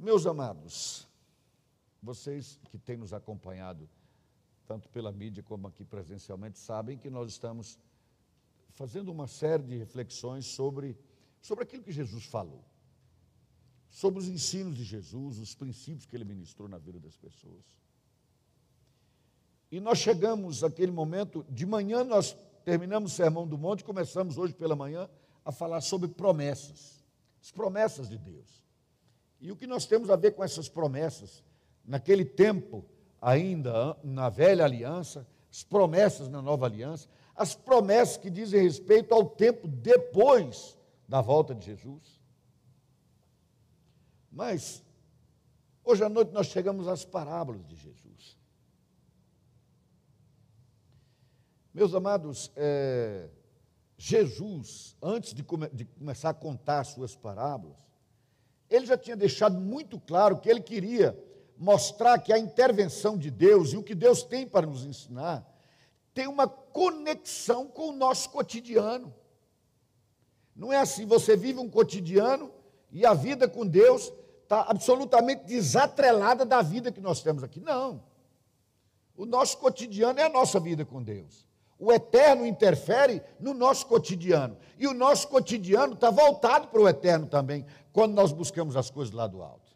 Meus amados, vocês que têm nos acompanhado, tanto pela mídia como aqui presencialmente, sabem que nós estamos fazendo uma série de reflexões sobre, sobre aquilo que Jesus falou, sobre os ensinos de Jesus, os princípios que ele ministrou na vida das pessoas. E nós chegamos àquele momento, de manhã nós terminamos o Sermão do Monte, começamos hoje pela manhã a falar sobre promessas, as promessas de Deus. E o que nós temos a ver com essas promessas, naquele tempo, ainda na velha aliança, as promessas na nova aliança, as promessas que dizem respeito ao tempo depois da volta de Jesus. Mas, hoje à noite nós chegamos às parábolas de Jesus. Meus amados, é, Jesus, antes de, come, de começar a contar as suas parábolas, ele já tinha deixado muito claro que ele queria mostrar que a intervenção de Deus e o que Deus tem para nos ensinar tem uma conexão com o nosso cotidiano. Não é assim, você vive um cotidiano e a vida com Deus está absolutamente desatrelada da vida que nós temos aqui. Não. O nosso cotidiano é a nossa vida com Deus. O eterno interfere no nosso cotidiano. E o nosso cotidiano está voltado para o eterno também, quando nós buscamos as coisas lá do alto.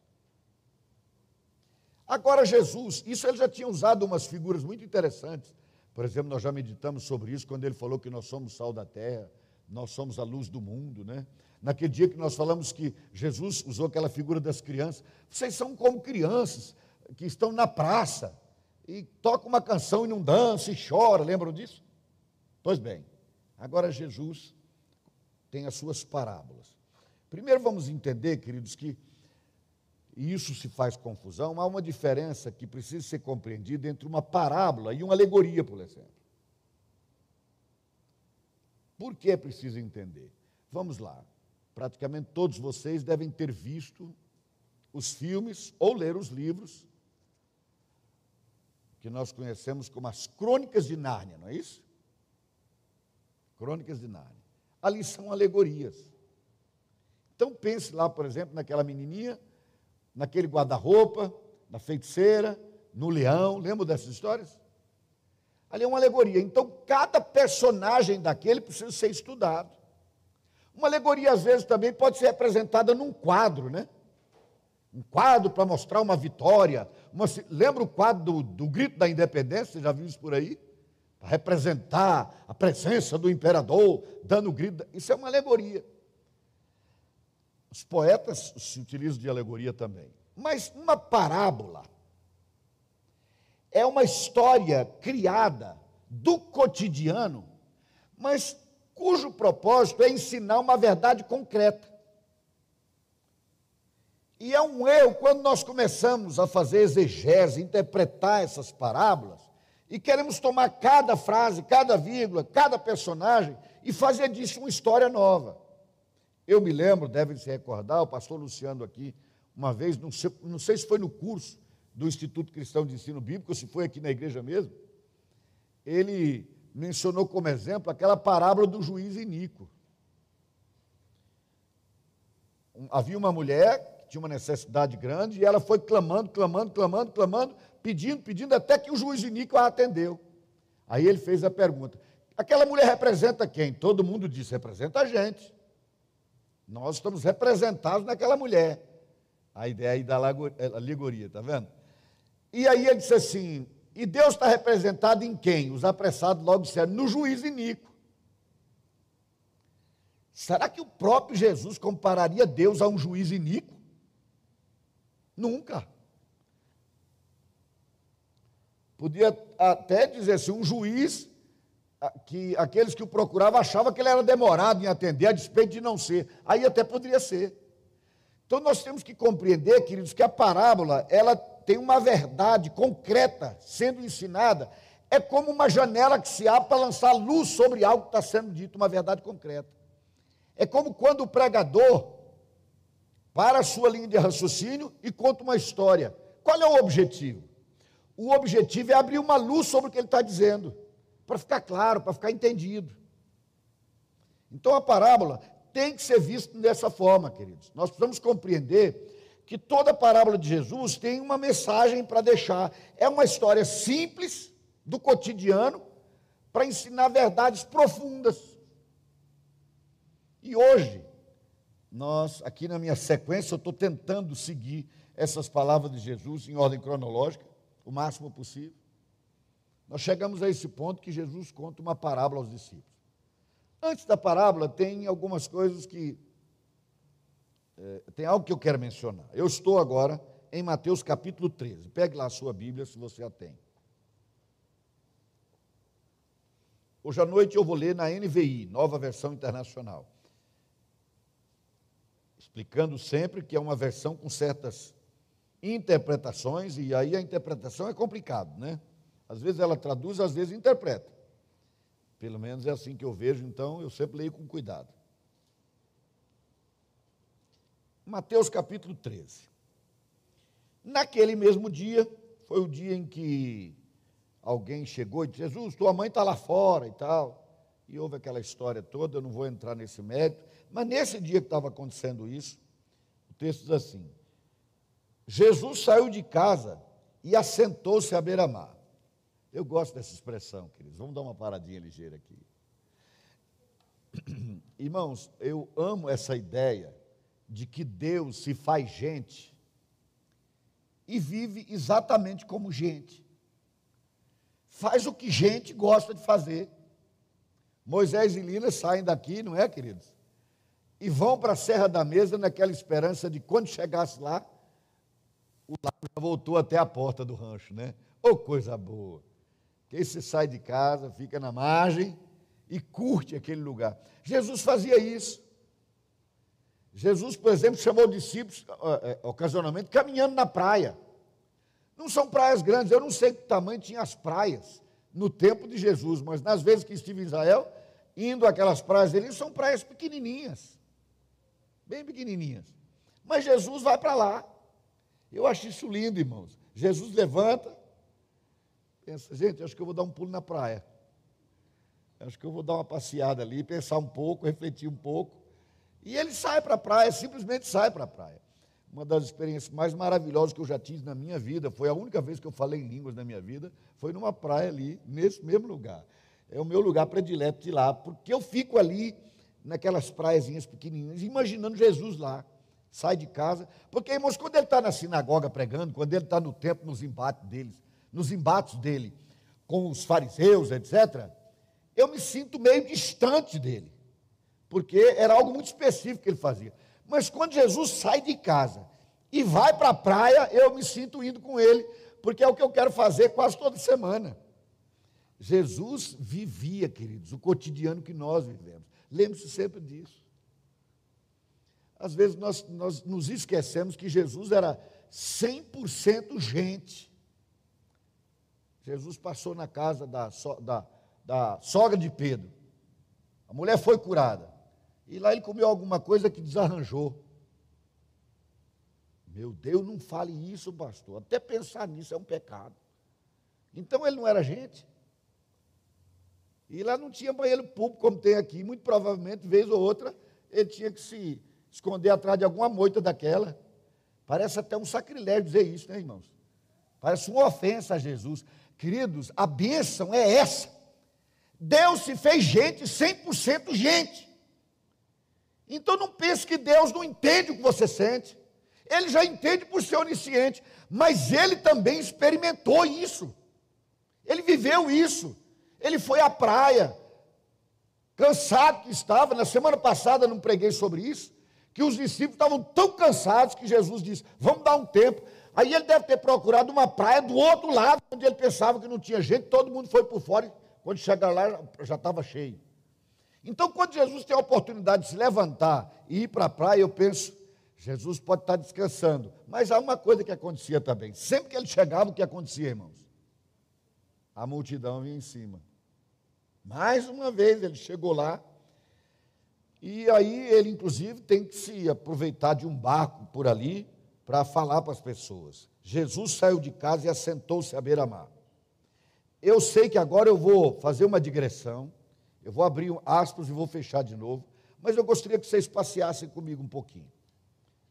Agora, Jesus, isso ele já tinha usado umas figuras muito interessantes. Por exemplo, nós já meditamos sobre isso quando ele falou que nós somos sal da terra, nós somos a luz do mundo, né? Naquele dia que nós falamos que Jesus usou aquela figura das crianças, vocês são como crianças que estão na praça e tocam uma canção e não dançam e choram, lembram disso? Pois bem, agora Jesus tem as suas parábolas. Primeiro vamos entender, queridos, que e isso se faz confusão, há uma diferença que precisa ser compreendida entre uma parábola e uma alegoria, por exemplo. Por que é preciso entender? Vamos lá. Praticamente todos vocês devem ter visto os filmes ou ler os livros que nós conhecemos como as Crônicas de Nárnia, não é isso? Crônicas de Nárnia. Ali são alegorias. Então pense lá, por exemplo, naquela menininha, naquele guarda-roupa, na feiticeira, no leão, lembra dessas histórias? Ali é uma alegoria. Então, cada personagem daquele precisa ser estudado. Uma alegoria, às vezes, também pode ser representada num quadro, né? Um quadro para mostrar uma vitória. Uma, lembra o quadro do, do Grito da Independência? Você já viu isso por aí? Para representar a presença do imperador, dando grito. Isso é uma alegoria. Os poetas se utilizam de alegoria também. Mas uma parábola é uma história criada do cotidiano, mas cujo propósito é ensinar uma verdade concreta. E é um erro quando nós começamos a fazer exegese, interpretar essas parábolas, e queremos tomar cada frase, cada vírgula, cada personagem e fazer disso uma história nova. Eu me lembro, devem se recordar, o pastor Luciano aqui, uma vez, não sei, não sei se foi no curso do Instituto Cristão de Ensino Bíblico, ou se foi aqui na igreja mesmo, ele mencionou como exemplo aquela parábola do juiz Inico. Havia uma mulher que tinha uma necessidade grande e ela foi clamando, clamando, clamando, clamando, pedindo, pedindo, até que o juiz Inico a atendeu. Aí ele fez a pergunta: aquela mulher representa quem? Todo mundo disse: representa a gente. Nós estamos representados naquela mulher. A ideia aí da alegoria, está vendo? E aí ele disse assim: e Deus está representado em quem? Os apressados logo disseram: no juiz Inico. Será que o próprio Jesus compararia Deus a um juiz iníquo? Nunca. Podia até dizer assim, um juiz que aqueles que o procuravam achavam que ele era demorado em atender, a despeito de não ser. Aí até poderia ser. Então nós temos que compreender, queridos, que a parábola, ela tem uma verdade concreta sendo ensinada. É como uma janela que se abre para lançar luz sobre algo que está sendo dito, uma verdade concreta. É como quando o pregador para a sua linha de raciocínio e conta uma história. Qual é o objetivo? O objetivo é abrir uma luz sobre o que ele está dizendo, para ficar claro, para ficar entendido. Então a parábola tem que ser vista dessa forma, queridos. Nós precisamos compreender que toda parábola de Jesus tem uma mensagem para deixar. É uma história simples do cotidiano para ensinar verdades profundas. E hoje, nós, aqui na minha sequência, eu estou tentando seguir essas palavras de Jesus em ordem cronológica, o máximo possível. Nós chegamos a esse ponto que Jesus conta uma parábola aos discípulos. Antes da parábola, tem algumas coisas que. É, tem algo que eu quero mencionar. Eu estou agora em Mateus capítulo 13. Pegue lá a sua Bíblia, se você a tem. Hoje à noite eu vou ler na NVI, nova versão internacional. Explicando sempre que é uma versão com certas interpretações, e aí a interpretação é complicado, né? Às vezes ela traduz, às vezes interpreta. Pelo menos é assim que eu vejo, então eu sempre leio com cuidado. Mateus capítulo 13. Naquele mesmo dia, foi o dia em que alguém chegou e disse: Jesus, tua mãe está lá fora e tal. E houve aquela história toda, eu não vou entrar nesse mérito. Mas nesse dia que estava acontecendo isso, o texto diz assim: Jesus saiu de casa e assentou-se à beira-mar. Eu gosto dessa expressão, queridos. Vamos dar uma paradinha ligeira aqui. Irmãos, eu amo essa ideia de que Deus se faz gente e vive exatamente como gente. Faz o que gente gosta de fazer. Moisés e Lina saem daqui, não é, queridos? E vão para a Serra da Mesa naquela esperança de quando chegasse lá, o lago já voltou até a porta do rancho, né? Ô oh, coisa boa! Que aí você sai de casa, fica na margem e curte aquele lugar. Jesus fazia isso. Jesus, por exemplo, chamou discípulos é, ocasionalmente caminhando na praia. Não são praias grandes, eu não sei que tamanho tinha as praias no tempo de Jesus, mas nas vezes que estive em Israel, indo aquelas praias dele, são praias pequenininhas, bem pequenininhas. Mas Jesus vai para lá. Eu acho isso lindo, irmãos. Jesus levanta, Pensa, gente, acho que eu vou dar um pulo na praia. Acho que eu vou dar uma passeada ali, pensar um pouco, refletir um pouco. E ele sai para a praia, simplesmente sai para a praia. Uma das experiências mais maravilhosas que eu já tive na minha vida, foi a única vez que eu falei em línguas na minha vida, foi numa praia ali, nesse mesmo lugar. É o meu lugar predileto de lá, porque eu fico ali, naquelas praiazinhas pequenininhas, imaginando Jesus lá. Sai de casa, porque, irmãos, quando ele está na sinagoga pregando, quando ele está no templo, nos embates deles, nos embates dele com os fariseus, etc., eu me sinto meio distante dele, porque era algo muito específico que ele fazia. Mas quando Jesus sai de casa e vai para a praia, eu me sinto indo com ele, porque é o que eu quero fazer quase toda semana. Jesus vivia, queridos, o cotidiano que nós vivemos. Lembre-se sempre disso. Às vezes nós, nós nos esquecemos que Jesus era 100% gente. Jesus passou na casa da, da, da sogra de Pedro. A mulher foi curada. E lá ele comeu alguma coisa que desarranjou. Meu Deus, não fale isso, pastor. Até pensar nisso é um pecado. Então ele não era gente. E lá não tinha banheiro público como tem aqui. Muito provavelmente, vez ou outra, ele tinha que se esconder atrás de alguma moita daquela. Parece até um sacrilégio dizer isso, né, irmãos? Parece uma ofensa a Jesus. Queridos, a bênção é essa. Deus se fez gente, 100% gente. Então não pense que Deus não entende o que você sente. Ele já entende por ser onisciente, mas ele também experimentou isso. Ele viveu isso. Ele foi à praia, cansado que estava. Na semana passada não preguei sobre isso, que os discípulos estavam tão cansados que Jesus disse: "Vamos dar um tempo". Aí ele deve ter procurado uma praia do outro lado, onde ele pensava que não tinha gente, todo mundo foi por fora, quando chegar lá já estava cheio. Então, quando Jesus tem a oportunidade de se levantar e ir para a praia, eu penso, Jesus pode estar descansando. Mas há uma coisa que acontecia também. Sempre que ele chegava, o que acontecia, irmãos? A multidão vinha em cima. Mais uma vez ele chegou lá, e aí ele, inclusive, tem que se aproveitar de um barco por ali, para falar para as pessoas. Jesus saiu de casa e assentou-se à beira-mar. Eu sei que agora eu vou fazer uma digressão, eu vou abrir aspas e vou fechar de novo, mas eu gostaria que vocês passeassem comigo um pouquinho.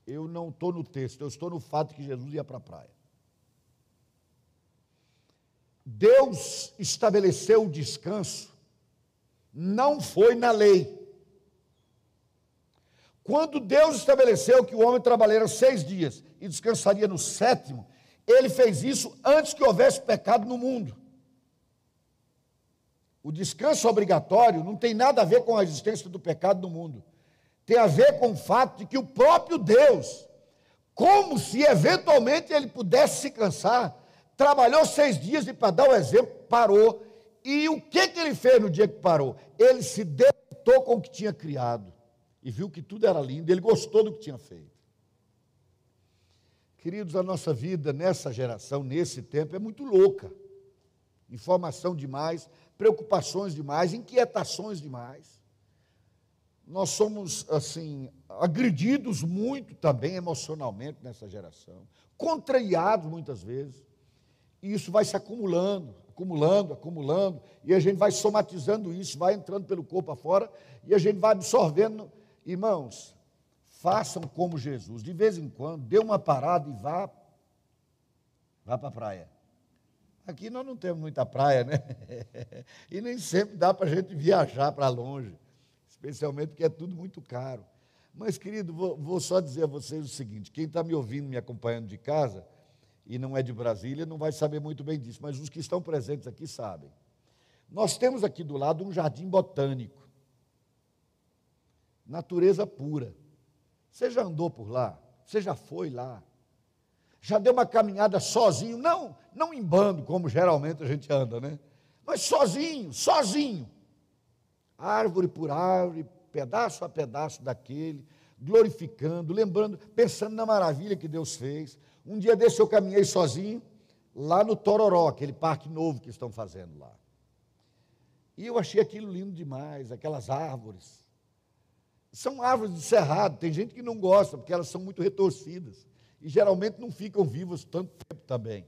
Eu não estou no texto, eu estou no fato que Jesus ia para a praia. Deus estabeleceu o descanso, não foi na lei. Quando Deus estabeleceu que o homem trabalharia seis dias e descansaria no sétimo, ele fez isso antes que houvesse pecado no mundo. O descanso obrigatório não tem nada a ver com a existência do pecado no mundo. Tem a ver com o fato de que o próprio Deus, como se eventualmente ele pudesse se cansar, trabalhou seis dias e, para dar o exemplo, parou. E o que, que ele fez no dia que parou? Ele se deleitou com o que tinha criado e viu que tudo era lindo, ele gostou do que tinha feito. Queridos, a nossa vida nessa geração, nesse tempo, é muito louca. Informação demais, preocupações demais, inquietações demais. Nós somos, assim, agredidos muito também emocionalmente nessa geração, contrariados muitas vezes. E isso vai se acumulando, acumulando, acumulando, e a gente vai somatizando isso, vai entrando pelo corpo afora, e a gente vai absorvendo. Irmãos, façam como Jesus, de vez em quando, dê uma parada e vá, vá para a praia. Aqui nós não temos muita praia, né? E nem sempre dá para a gente viajar para longe, especialmente porque é tudo muito caro. Mas, querido, vou, vou só dizer a vocês o seguinte: quem está me ouvindo, me acompanhando de casa, e não é de Brasília, não vai saber muito bem disso, mas os que estão presentes aqui sabem. Nós temos aqui do lado um jardim botânico, natureza pura. Você já andou por lá? Você já foi lá? Já deu uma caminhada sozinho? Não, não em bando, como geralmente a gente anda, né? Mas sozinho, sozinho. Árvore por árvore, pedaço a pedaço daquele, glorificando, lembrando, pensando na maravilha que Deus fez. Um dia desse eu caminhei sozinho, lá no Tororó, aquele parque novo que estão fazendo lá. E eu achei aquilo lindo demais, aquelas árvores. São árvores de cerrado, tem gente que não gosta, porque elas são muito retorcidas. E geralmente não ficam vivas tanto tempo também.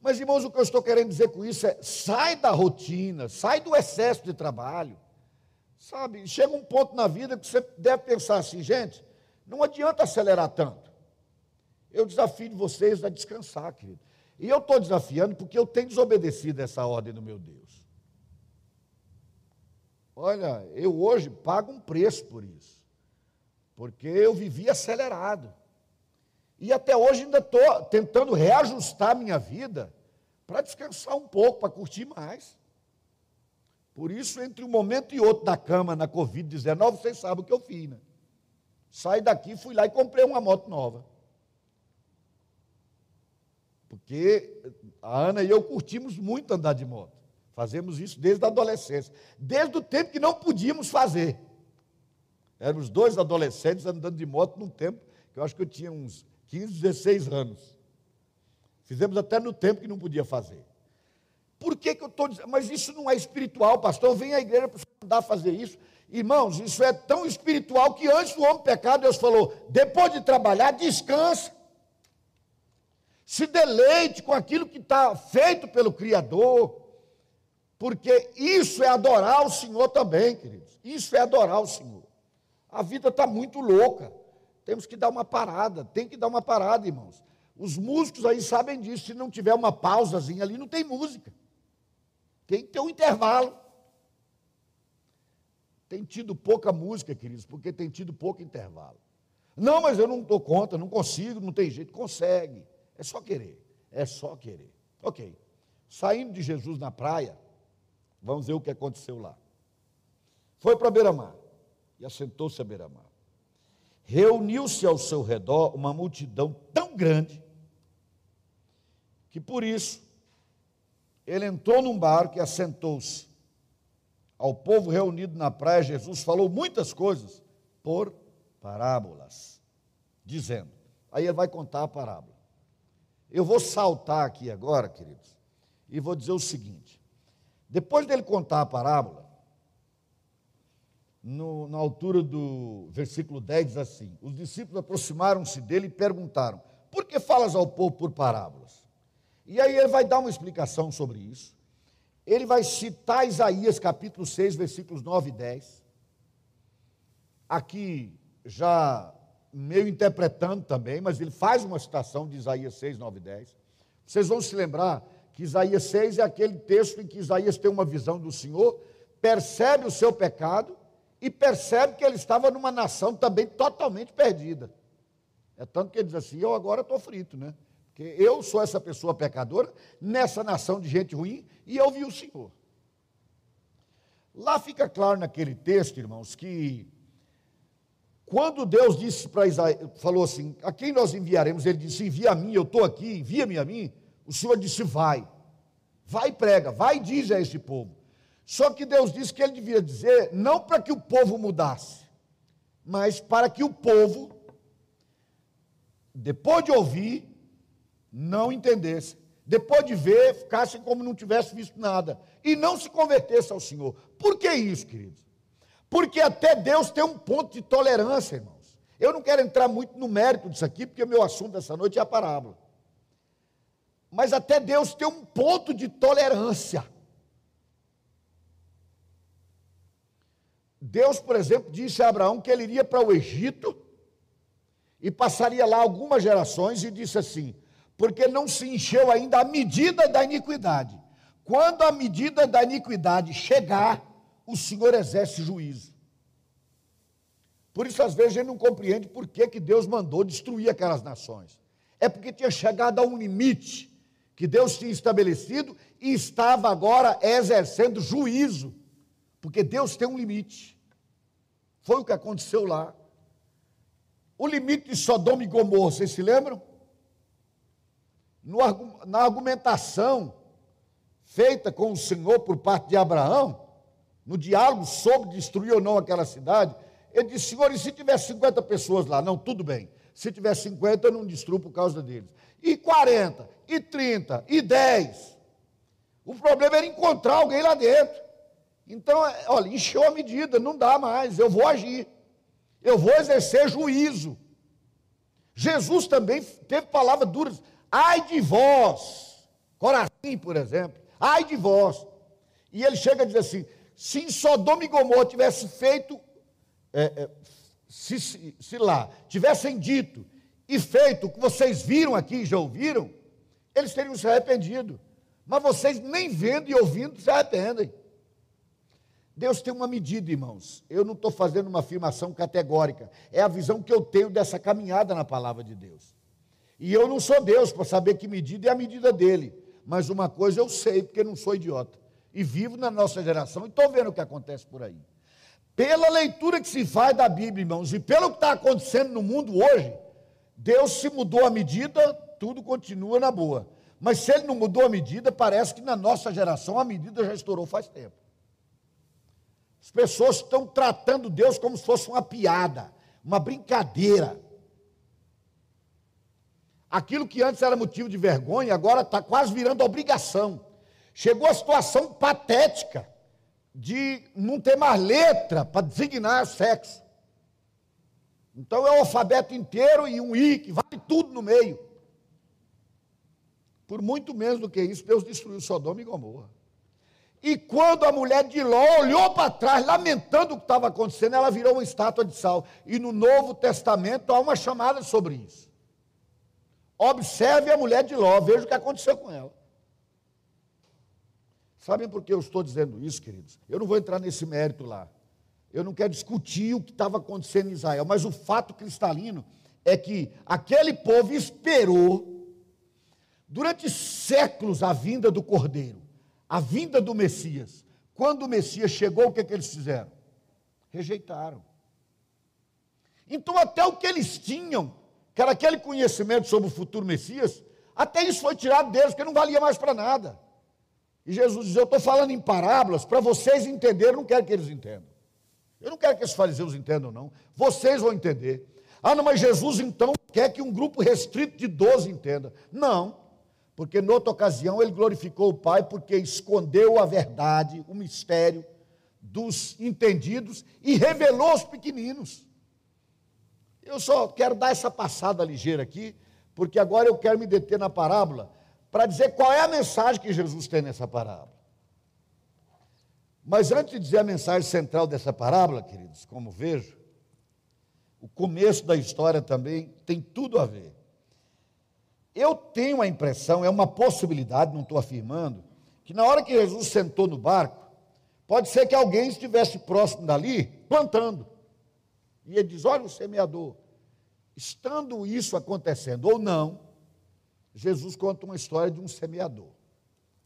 Mas, irmãos, o que eu estou querendo dizer com isso é: sai da rotina, sai do excesso de trabalho. Sabe, chega um ponto na vida que você deve pensar assim, gente, não adianta acelerar tanto. Eu desafio vocês a descansar, querido. E eu estou desafiando porque eu tenho desobedecido essa ordem do meu Deus. Olha, eu hoje pago um preço por isso, porque eu vivi acelerado. E até hoje ainda estou tentando reajustar minha vida para descansar um pouco, para curtir mais. Por isso, entre um momento e outro da cama na Covid-19, vocês sabem o que eu fiz, né? Saí daqui, fui lá e comprei uma moto nova. Porque a Ana e eu curtimos muito andar de moto. Fazemos isso desde a adolescência, desde o tempo que não podíamos fazer. Éramos dois adolescentes andando de moto num tempo que eu acho que eu tinha uns 15, 16 anos. Fizemos até no tempo que não podia fazer. Por que, que eu estou dizendo? Mas isso não é espiritual, pastor. Vem à igreja para mandar fazer isso. Irmãos, isso é tão espiritual que antes do homem pecar, Deus falou: depois de trabalhar, descansa. Se deleite com aquilo que está feito pelo Criador. Porque isso é adorar o Senhor também, queridos. Isso é adorar o Senhor. A vida está muito louca. Temos que dar uma parada. Tem que dar uma parada, irmãos. Os músicos aí sabem disso. Se não tiver uma pausazinha ali, não tem música. Tem que ter um intervalo. Tem tido pouca música, queridos, porque tem tido pouco intervalo. Não, mas eu não dou conta, não consigo, não tem jeito. Consegue. É só querer. É só querer. Ok. Saindo de Jesus na praia, Vamos ver o que aconteceu lá. Foi para beira-mar e assentou-se à beira-mar. Reuniu-se ao seu redor uma multidão tão grande que por isso ele entrou num barco e assentou-se. Ao povo reunido na praia, Jesus falou muitas coisas por parábolas, dizendo. Aí ele vai contar a parábola. Eu vou saltar aqui agora, queridos, e vou dizer o seguinte: depois dele contar a parábola, no, na altura do versículo 10 diz assim: Os discípulos aproximaram-se dele e perguntaram: Por que falas ao povo por parábolas? E aí ele vai dar uma explicação sobre isso. Ele vai citar Isaías capítulo 6, versículos 9 e 10. Aqui já meio interpretando também, mas ele faz uma citação de Isaías 6, 9 e 10. Vocês vão se lembrar que Isaías 6 é aquele texto em que Isaías tem uma visão do Senhor, percebe o seu pecado e percebe que ele estava numa nação também totalmente perdida. É tanto que ele diz assim: Eu agora estou frito, né? Porque eu sou essa pessoa pecadora, nessa nação de gente ruim, e eu vi o Senhor. Lá fica claro naquele texto, irmãos, que quando Deus disse para Isaías, falou assim: A quem nós enviaremos? Ele disse: Envia a mim, eu estou aqui, envia-me a mim. O Senhor disse: Vai, vai e prega, vai e diz a esse povo. Só que Deus disse que ele devia dizer, não para que o povo mudasse, mas para que o povo, depois de ouvir, não entendesse, depois de ver, ficasse como não tivesse visto nada, e não se convertesse ao Senhor. Por que isso, queridos? Porque até Deus tem um ponto de tolerância, irmãos. Eu não quero entrar muito no mérito disso aqui, porque o meu assunto dessa noite é a parábola. Mas até Deus tem um ponto de tolerância. Deus, por exemplo, disse a Abraão que ele iria para o Egito e passaria lá algumas gerações e disse assim: porque não se encheu ainda a medida da iniquidade. Quando a medida da iniquidade chegar, o Senhor exerce juízo. Por isso, às vezes, a gente não compreende por que, que Deus mandou destruir aquelas nações. É porque tinha chegado a um limite que Deus tinha estabelecido e estava agora exercendo juízo. Porque Deus tem um limite. Foi o que aconteceu lá. O limite de Sodoma e Gomorra, vocês se lembram? no, na argumentação feita com o Senhor por parte de Abraão, no diálogo sobre destruir ou não aquela cidade, ele disse: Senhor, e se tiver 50 pessoas lá? Não, tudo bem. Se tiver 50, eu não destruo por causa deles. E 40, e 30, e 10. O problema era encontrar alguém lá dentro. Então, é, olha, encheu a medida, não dá mais, eu vou agir. Eu vou exercer juízo. Jesus também teve palavras duras. Ai de vós, Corazim, por exemplo, ai de vós. E ele chega a dizer assim: se em Sodoma e Gomorra tivesse feito, é, é, se, se, se lá tivessem dito e feito o que vocês viram aqui, já ouviram, eles teriam se arrependido. Mas vocês nem vendo e ouvindo se arrependem. Deus tem uma medida, irmãos. Eu não estou fazendo uma afirmação categórica. É a visão que eu tenho dessa caminhada na palavra de Deus. E eu não sou Deus para saber que medida é a medida dele. Mas uma coisa eu sei, porque não sou idiota. E vivo na nossa geração e estou vendo o que acontece por aí. Pela leitura que se faz da Bíblia, irmãos, e pelo que está acontecendo no mundo hoje, Deus se mudou a medida, tudo continua na boa. Mas se ele não mudou a medida, parece que na nossa geração a medida já estourou faz tempo. As pessoas estão tratando Deus como se fosse uma piada, uma brincadeira. Aquilo que antes era motivo de vergonha, agora está quase virando obrigação. Chegou a situação patética de não ter mais letra para designar sexo. Então é o alfabeto inteiro e um I, que vale tudo no meio. Por muito menos do que isso, Deus destruiu Sodoma e Gomorra. E quando a mulher de Ló olhou para trás, lamentando o que estava acontecendo, ela virou uma estátua de sal. E no Novo Testamento há uma chamada sobre isso. Observe a mulher de Ló, veja o que aconteceu com ela. Sabem por que eu estou dizendo isso, queridos? Eu não vou entrar nesse mérito lá. Eu não quero discutir o que estava acontecendo em Israel, mas o fato cristalino é que aquele povo esperou durante séculos a vinda do Cordeiro, a vinda do Messias. Quando o Messias chegou, o que, é que eles fizeram? Rejeitaram. Então, até o que eles tinham que era aquele conhecimento sobre o futuro Messias, até isso foi tirado deles, porque não valia mais para nada. E Jesus diz: Eu estou falando em parábolas para vocês entenderem, eu não quero que eles entendam. Eu não quero que esses fariseus entendam, não. Vocês vão entender. Ah, não, mas Jesus então quer que um grupo restrito de 12 entenda. Não, porque noutra ocasião ele glorificou o Pai porque escondeu a verdade, o mistério dos entendidos e revelou aos pequeninos. Eu só quero dar essa passada ligeira aqui, porque agora eu quero me deter na parábola para dizer qual é a mensagem que Jesus tem nessa parábola. Mas antes de dizer a mensagem central dessa parábola, queridos, como vejo, o começo da história também tem tudo a ver. Eu tenho a impressão, é uma possibilidade, não estou afirmando, que na hora que Jesus sentou no barco, pode ser que alguém estivesse próximo dali plantando. E ele diz: Olha o semeador. Estando isso acontecendo ou não, Jesus conta uma história de um semeador.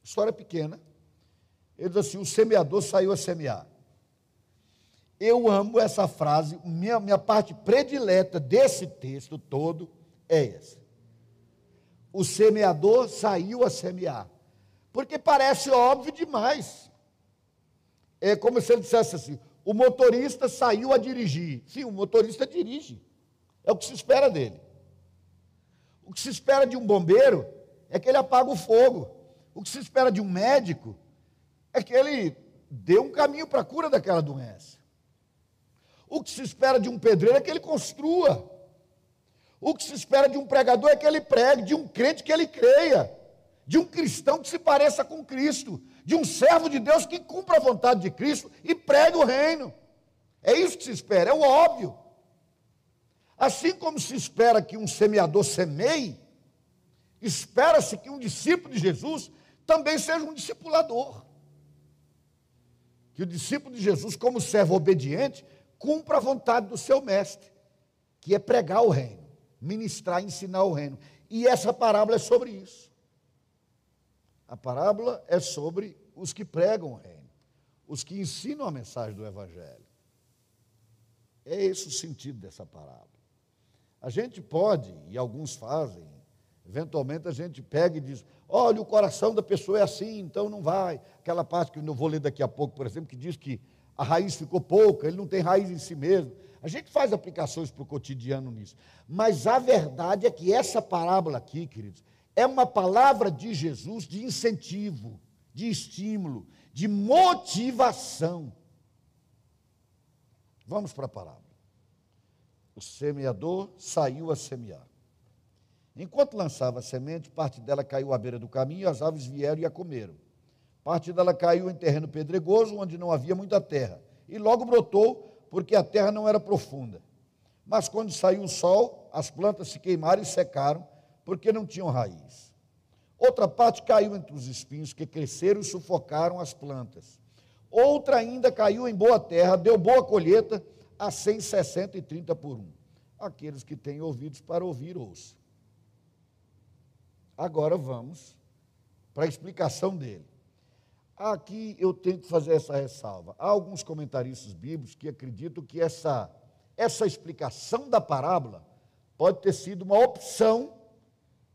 História pequena. Ele diz assim: o semeador saiu a semear. Eu amo essa frase, minha, minha parte predileta desse texto todo é essa. O semeador saiu a semear. Porque parece óbvio demais. É como se ele dissesse assim: o motorista saiu a dirigir. Sim, o motorista dirige. É o que se espera dele. O que se espera de um bombeiro é que ele apague o fogo. O que se espera de um médico é que ele dê um caminho para a cura daquela doença. O que se espera de um pedreiro é que ele construa. O que se espera de um pregador é que ele pregue, de um crente que ele creia, de um cristão que se pareça com Cristo, de um servo de Deus que cumpra a vontade de Cristo e pregue o reino. É isso que se espera, é o óbvio. Assim como se espera que um semeador semeie, espera-se que um discípulo de Jesus também seja um discipulador. Que o discípulo de Jesus, como servo obediente, cumpra a vontade do seu mestre, que é pregar o reino, ministrar, ensinar o reino. E essa parábola é sobre isso. A parábola é sobre os que pregam o reino, os que ensinam a mensagem do Evangelho. É esse o sentido dessa parábola. A gente pode, e alguns fazem, eventualmente a gente pega e diz: olha, o coração da pessoa é assim, então não vai. Aquela parte que eu vou ler daqui a pouco, por exemplo, que diz que a raiz ficou pouca, ele não tem raiz em si mesmo. A gente faz aplicações para o cotidiano nisso. Mas a verdade é que essa parábola aqui, queridos, é uma palavra de Jesus de incentivo, de estímulo, de motivação. Vamos para a parábola. O semeador saiu a semear. Enquanto lançava a semente, parte dela caiu à beira do caminho as aves vieram e a comeram. Parte dela caiu em terreno pedregoso, onde não havia muita terra, e logo brotou, porque a terra não era profunda. Mas quando saiu o sol, as plantas se queimaram e secaram, porque não tinham raiz. Outra parte caiu entre os espinhos que cresceram e sufocaram as plantas. Outra ainda caiu em boa terra, deu boa colheita, a 160 e 30 por um. Aqueles que têm ouvidos para ouvir, ouçam. Agora vamos para a explicação dele. Aqui eu tenho que fazer essa ressalva. Há alguns comentaristas bíblicos que acreditam que essa, essa explicação da parábola pode ter sido uma opção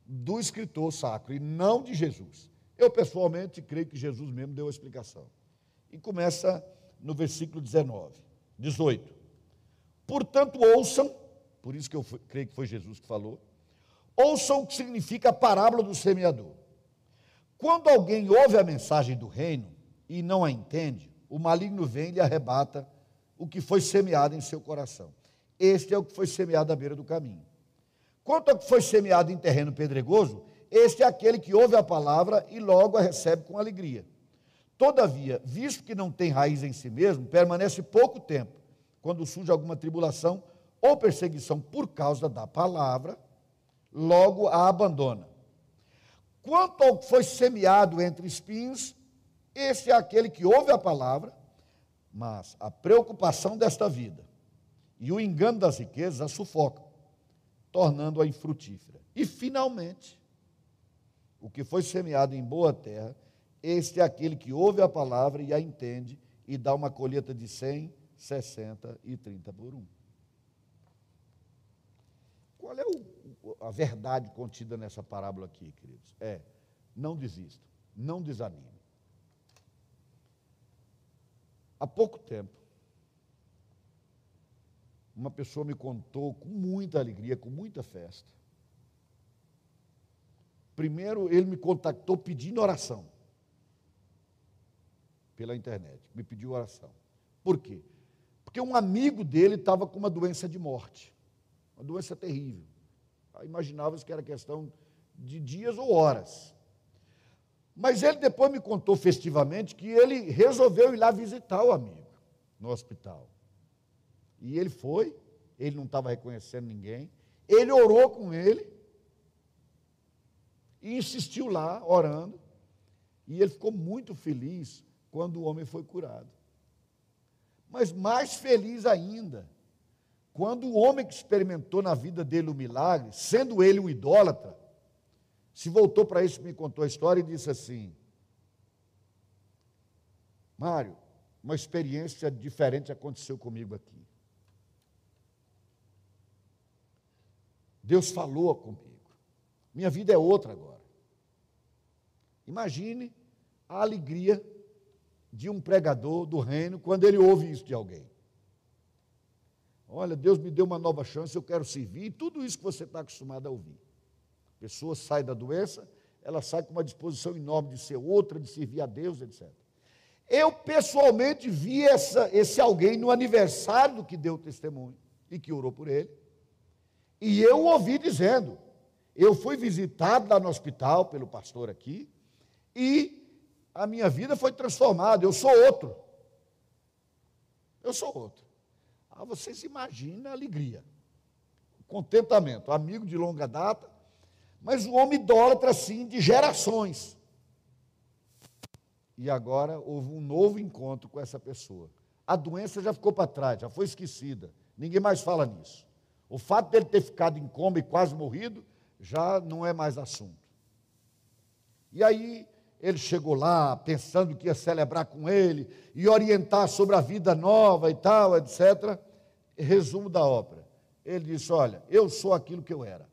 do escritor sacro e não de Jesus. Eu, pessoalmente, creio que Jesus mesmo deu a explicação. E começa no versículo 19, 18. Portanto, ouçam, por isso que eu creio que foi Jesus que falou, ouçam o que significa a parábola do semeador. Quando alguém ouve a mensagem do reino e não a entende, o maligno vem e lhe arrebata o que foi semeado em seu coração. Este é o que foi semeado à beira do caminho. Quanto ao que foi semeado em terreno pedregoso, este é aquele que ouve a palavra e logo a recebe com alegria. Todavia, visto que não tem raiz em si mesmo, permanece pouco tempo quando surge alguma tribulação ou perseguição por causa da palavra, logo a abandona. Quanto ao que foi semeado entre espinhos, esse é aquele que ouve a palavra, mas a preocupação desta vida e o engano das riquezas a sufocam, tornando-a infrutífera. E, finalmente, o que foi semeado em boa terra, este é aquele que ouve a palavra e a entende e dá uma colheita de cem, 60 e 30 por 1. Qual é o, a verdade contida nessa parábola aqui, queridos? É, não desista, não desanime. Há pouco tempo, uma pessoa me contou com muita alegria, com muita festa. Primeiro, ele me contactou pedindo oração pela internet, me pediu oração. Por quê? Porque um amigo dele estava com uma doença de morte, uma doença terrível. Imaginava-se que era questão de dias ou horas. Mas ele depois me contou festivamente que ele resolveu ir lá visitar o amigo no hospital. E ele foi, ele não estava reconhecendo ninguém. Ele orou com ele e insistiu lá, orando. E ele ficou muito feliz quando o homem foi curado. Mas mais feliz ainda, quando o homem que experimentou na vida dele o milagre, sendo ele um idólatra, se voltou para isso, me contou a história e disse assim: Mário, uma experiência diferente aconteceu comigo aqui. Deus falou comigo. Minha vida é outra agora. Imagine a alegria de um pregador do reino quando ele ouve isso de alguém. Olha, Deus me deu uma nova chance, eu quero servir, e tudo isso que você está acostumado a ouvir. A pessoa sai da doença, ela sai com uma disposição enorme de ser outra, de servir a Deus, etc. Eu pessoalmente vi essa, esse alguém no aniversário do que deu testemunho e que orou por ele. E eu ouvi dizendo: eu fui visitado lá no hospital pelo pastor aqui, e a minha vida foi transformada, eu sou outro. Eu sou outro. Ah, vocês imaginam a alegria, o contentamento, amigo de longa data, mas o homem idólatra assim de gerações. E agora houve um novo encontro com essa pessoa. A doença já ficou para trás, já foi esquecida. Ninguém mais fala nisso. O fato dele ter ficado em coma e quase morrido já não é mais assunto. E aí ele chegou lá pensando que ia celebrar com ele e orientar sobre a vida nova e tal, etc. Resumo da ópera. Ele disse: Olha, eu sou aquilo que eu era.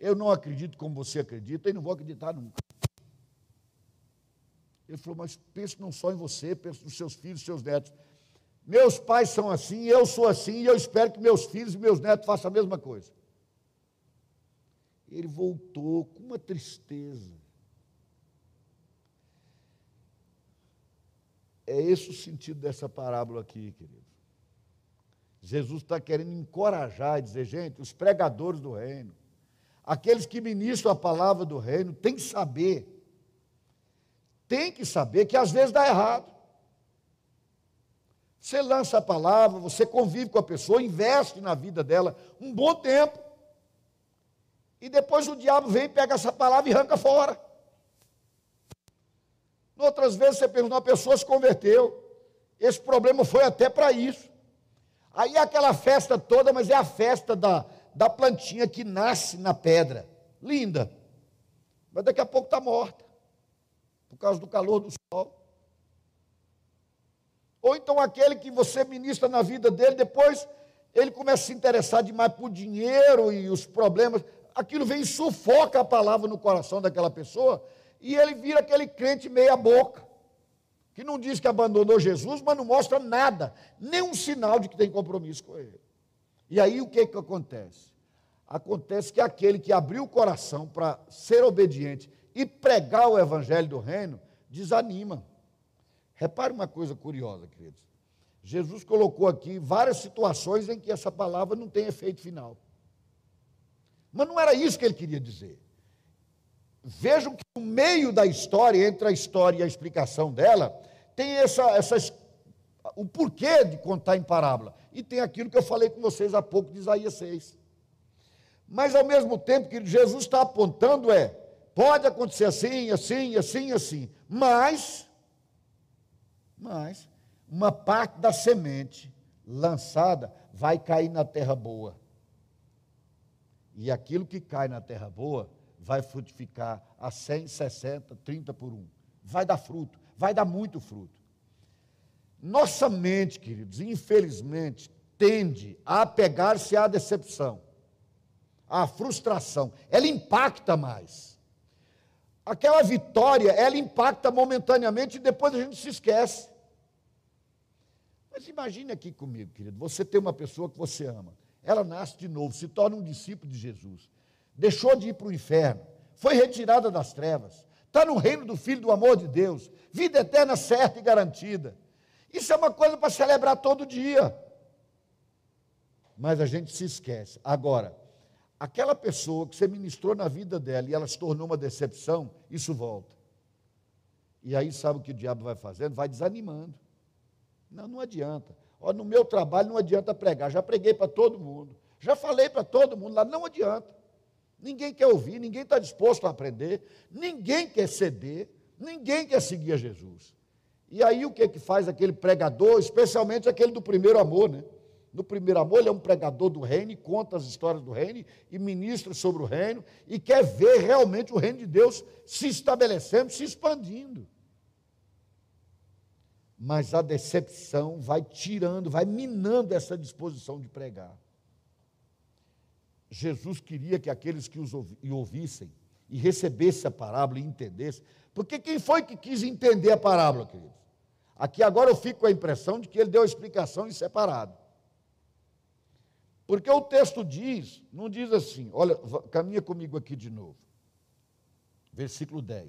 Eu não acredito como você acredita e não vou acreditar nunca. Ele falou: Mas pense não só em você, pense nos seus filhos, seus netos. Meus pais são assim, eu sou assim, e eu espero que meus filhos e meus netos façam a mesma coisa. Ele voltou com uma tristeza. É esse o sentido dessa parábola aqui, querido. Jesus está querendo encorajar e dizer, gente, os pregadores do reino, aqueles que ministram a palavra do reino, tem que saber, tem que saber que às vezes dá errado. Você lança a palavra, você convive com a pessoa, investe na vida dela um bom tempo, e depois o diabo vem, pega essa palavra e arranca fora. Outras vezes você perguntou, uma pessoa se converteu. Esse problema foi até para isso. Aí é aquela festa toda, mas é a festa da, da plantinha que nasce na pedra. Linda. Mas daqui a pouco está morta. Por causa do calor do sol. Ou então aquele que você ministra na vida dele, depois ele começa a se interessar demais por dinheiro e os problemas. Aquilo vem e sufoca a palavra no coração daquela pessoa e ele vira aquele crente meia-boca, que não diz que abandonou Jesus, mas não mostra nada, nenhum sinal de que tem compromisso com ele. E aí o que, que acontece? Acontece que aquele que abriu o coração para ser obediente e pregar o evangelho do reino, desanima. Repare uma coisa curiosa, queridos. Jesus colocou aqui várias situações em que essa palavra não tem efeito final. Mas não era isso que ele queria dizer. Vejam que no meio da história, entre a história e a explicação dela, tem essa, essa, o porquê de contar em parábola. E tem aquilo que eu falei com vocês há pouco de Isaías 6. Mas ao mesmo tempo que Jesus está apontando é, pode acontecer assim, assim, assim, assim. Mas, mas, uma parte da semente lançada vai cair na terra boa. E aquilo que cai na terra boa vai frutificar a 100, 60, 30 por um. Vai dar fruto, vai dar muito fruto. Nossa mente, queridos, infelizmente, tende a apegar-se à decepção, à frustração. Ela impacta mais. Aquela vitória, ela impacta momentaneamente e depois a gente se esquece. Mas imagine aqui comigo, querido, você tem uma pessoa que você ama, ela nasce de novo, se torna um discípulo de Jesus deixou de ir para o inferno, foi retirada das trevas, está no reino do Filho do amor de Deus, vida eterna certa e garantida. Isso é uma coisa para celebrar todo dia. Mas a gente se esquece. Agora, aquela pessoa que você ministrou na vida dela e ela se tornou uma decepção, isso volta. E aí sabe o que o diabo vai fazendo? Vai desanimando. Não, não adianta. Ó, no meu trabalho não adianta pregar, já preguei para todo mundo, já falei para todo mundo lá, não adianta. Ninguém quer ouvir, ninguém está disposto a aprender, ninguém quer ceder, ninguém quer seguir a Jesus. E aí o que, que faz aquele pregador, especialmente aquele do primeiro amor, né? No primeiro amor, ele é um pregador do reino conta as histórias do reino e ministra sobre o reino e quer ver realmente o reino de Deus se estabelecendo, se expandindo. Mas a decepção vai tirando, vai minando essa disposição de pregar. Jesus queria que aqueles que os ouvissem e recebessem a parábola e entendessem, porque quem foi que quis entender a parábola, queridos? Aqui agora eu fico com a impressão de que ele deu a explicação em separado. Porque o texto diz, não diz assim, olha, caminha comigo aqui de novo. Versículo 10.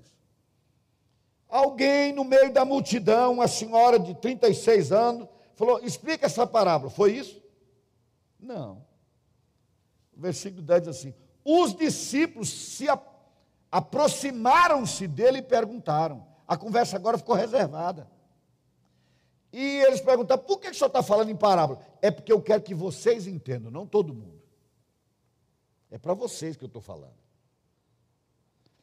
Alguém no meio da multidão, uma senhora de 36 anos, falou: explica essa parábola. Foi isso? Não. Versículo 10 diz assim: Os discípulos se aproximaram-se dele e perguntaram. A conversa agora ficou reservada. E eles perguntaram: por que o senhor está falando em parábola? É porque eu quero que vocês entendam, não todo mundo. É para vocês que eu estou falando.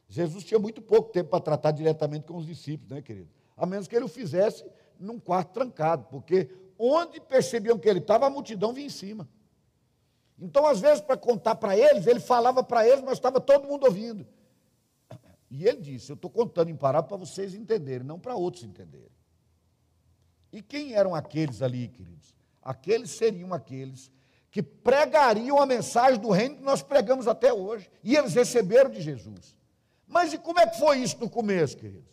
Jesus tinha muito pouco tempo para tratar diretamente com os discípulos, né, querido? A menos que ele o fizesse num quarto trancado, porque onde percebiam que ele estava, a multidão vinha em cima. Então, às vezes, para contar para eles, ele falava para eles, mas estava todo mundo ouvindo. E ele disse: Eu estou contando em parábola para vocês entenderem, não para outros entenderem. E quem eram aqueles ali, queridos? Aqueles seriam aqueles que pregariam a mensagem do reino que nós pregamos até hoje. E eles receberam de Jesus. Mas e como é que foi isso no começo, queridos?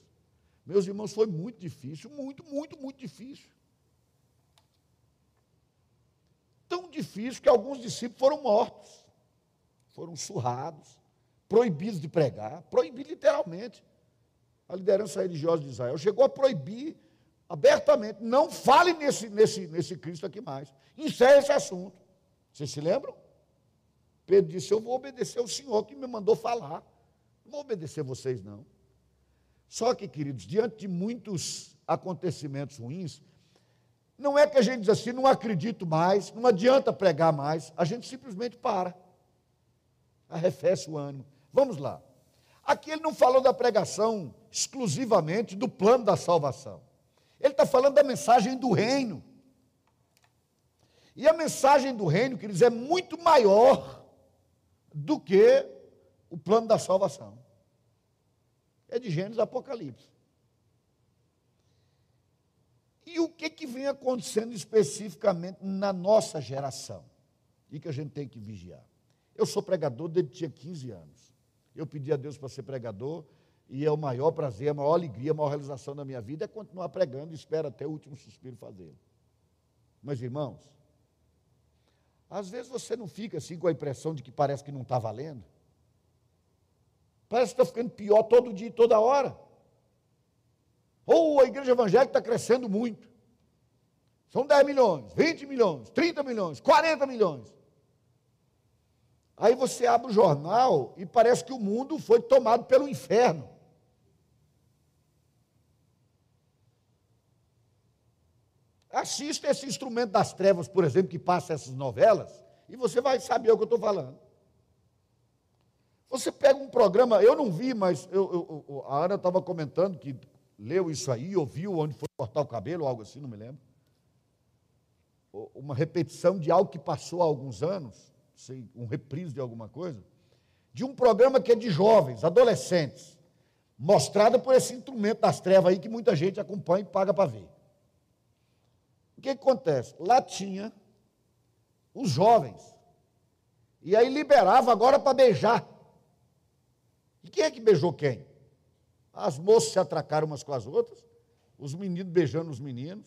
Meus irmãos, foi muito difícil, muito, muito, muito difícil. Tão difícil que alguns discípulos foram mortos, foram surrados, proibidos de pregar, proibidos literalmente. A liderança religiosa de Israel chegou a proibir abertamente, não fale nesse, nesse, nesse Cristo aqui mais. Encerre esse assunto. Vocês se lembram? Pedro disse: Eu vou obedecer o Senhor que me mandou falar. Não vou obedecer vocês, não. Só que, queridos, diante de muitos acontecimentos ruins, não é que a gente diz assim, não acredito mais, não adianta pregar mais, a gente simplesmente para, arrefece o ânimo. Vamos lá. Aqui ele não falou da pregação exclusivamente do plano da salvação. Ele está falando da mensagem do reino. E a mensagem do reino, queridos, é muito maior do que o plano da salvação. É de Gênesis Apocalipse. E o que, que vem acontecendo especificamente na nossa geração? E que a gente tem que vigiar. Eu sou pregador desde tinha 15 anos. Eu pedi a Deus para ser pregador, e é o maior prazer, a maior alegria, a maior realização da minha vida é continuar pregando e espero até o último suspiro fazê-lo. Mas, irmãos, às vezes você não fica assim com a impressão de que parece que não está valendo. Parece que está ficando pior todo dia e toda hora. Ou a igreja evangélica está crescendo muito. São 10 milhões, 20 milhões, 30 milhões, 40 milhões. Aí você abre o jornal e parece que o mundo foi tomado pelo inferno. Assista esse instrumento das trevas, por exemplo, que passa essas novelas, e você vai saber o que eu estou falando. Você pega um programa, eu não vi, mas eu, eu, a Ana estava comentando que leu isso aí, ouviu onde foi cortar o cabelo, algo assim, não me lembro. Uma repetição de algo que passou há alguns anos, sei, um reprise de alguma coisa, de um programa que é de jovens, adolescentes, mostrado por esse instrumento das trevas aí que muita gente acompanha e paga para ver. O que, que acontece? Lá tinha os jovens, e aí liberava agora para beijar. E quem é que beijou quem? As moças se atracaram umas com as outras, os meninos beijando os meninos.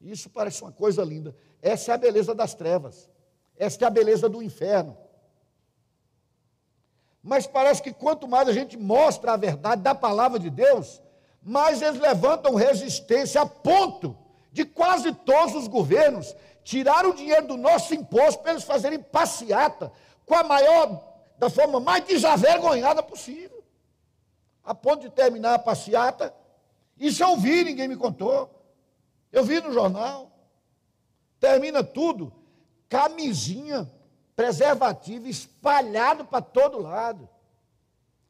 Isso parece uma coisa linda. Essa é a beleza das trevas. Essa é a beleza do inferno. Mas parece que quanto mais a gente mostra a verdade da palavra de Deus, mais eles levantam resistência a ponto de quase todos os governos tirar o dinheiro do nosso imposto para eles fazerem passeata com a maior, da forma mais desavergonhada possível a ponto de terminar a passeata. Isso eu vi, ninguém me contou. Eu vi no jornal. Termina tudo, camisinha, preservativo espalhado para todo lado.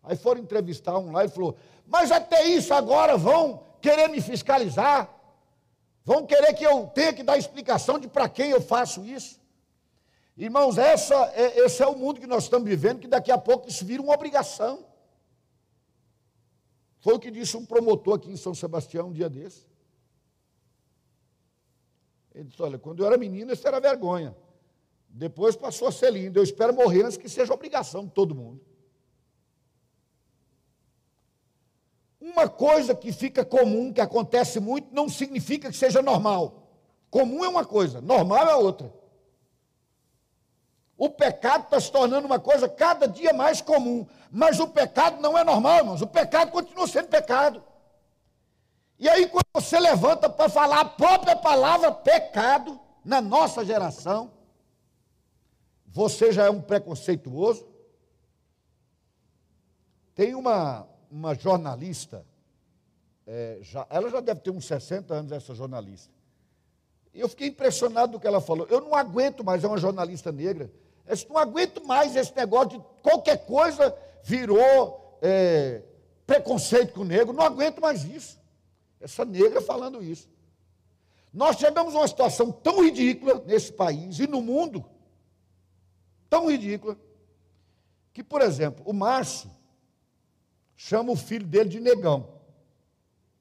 Aí foram entrevistar um lá e falou: Mas até isso agora vão querer me fiscalizar? Vão querer que eu tenha que dar explicação de para quem eu faço isso? Irmãos, essa é, esse é o mundo que nós estamos vivendo, que daqui a pouco isso vira uma obrigação. Foi o que disse um promotor aqui em São Sebastião um dia desse. Ele disse: Olha, quando eu era menino, isso era vergonha. Depois passou a ser lindo. Eu espero morrer antes que seja obrigação de todo mundo. Uma coisa que fica comum, que acontece muito, não significa que seja normal. Comum é uma coisa, normal é outra. O pecado está se tornando uma coisa cada dia mais comum. Mas o pecado não é normal, irmãos. O pecado continua sendo pecado. E aí, quando você levanta para falar a própria palavra pecado na nossa geração, você já é um preconceituoso? Tem uma, uma jornalista, é, já, ela já deve ter uns 60 anos, essa jornalista. E eu fiquei impressionado do que ela falou. Eu não aguento mais, é uma jornalista negra. Eu não aguento mais esse negócio de qualquer coisa virou é, preconceito com o negro. Não aguento mais isso. Essa negra falando isso. Nós chegamos a uma situação tão ridícula nesse país e no mundo, tão ridícula, que, por exemplo, o Márcio chama o filho dele de negão.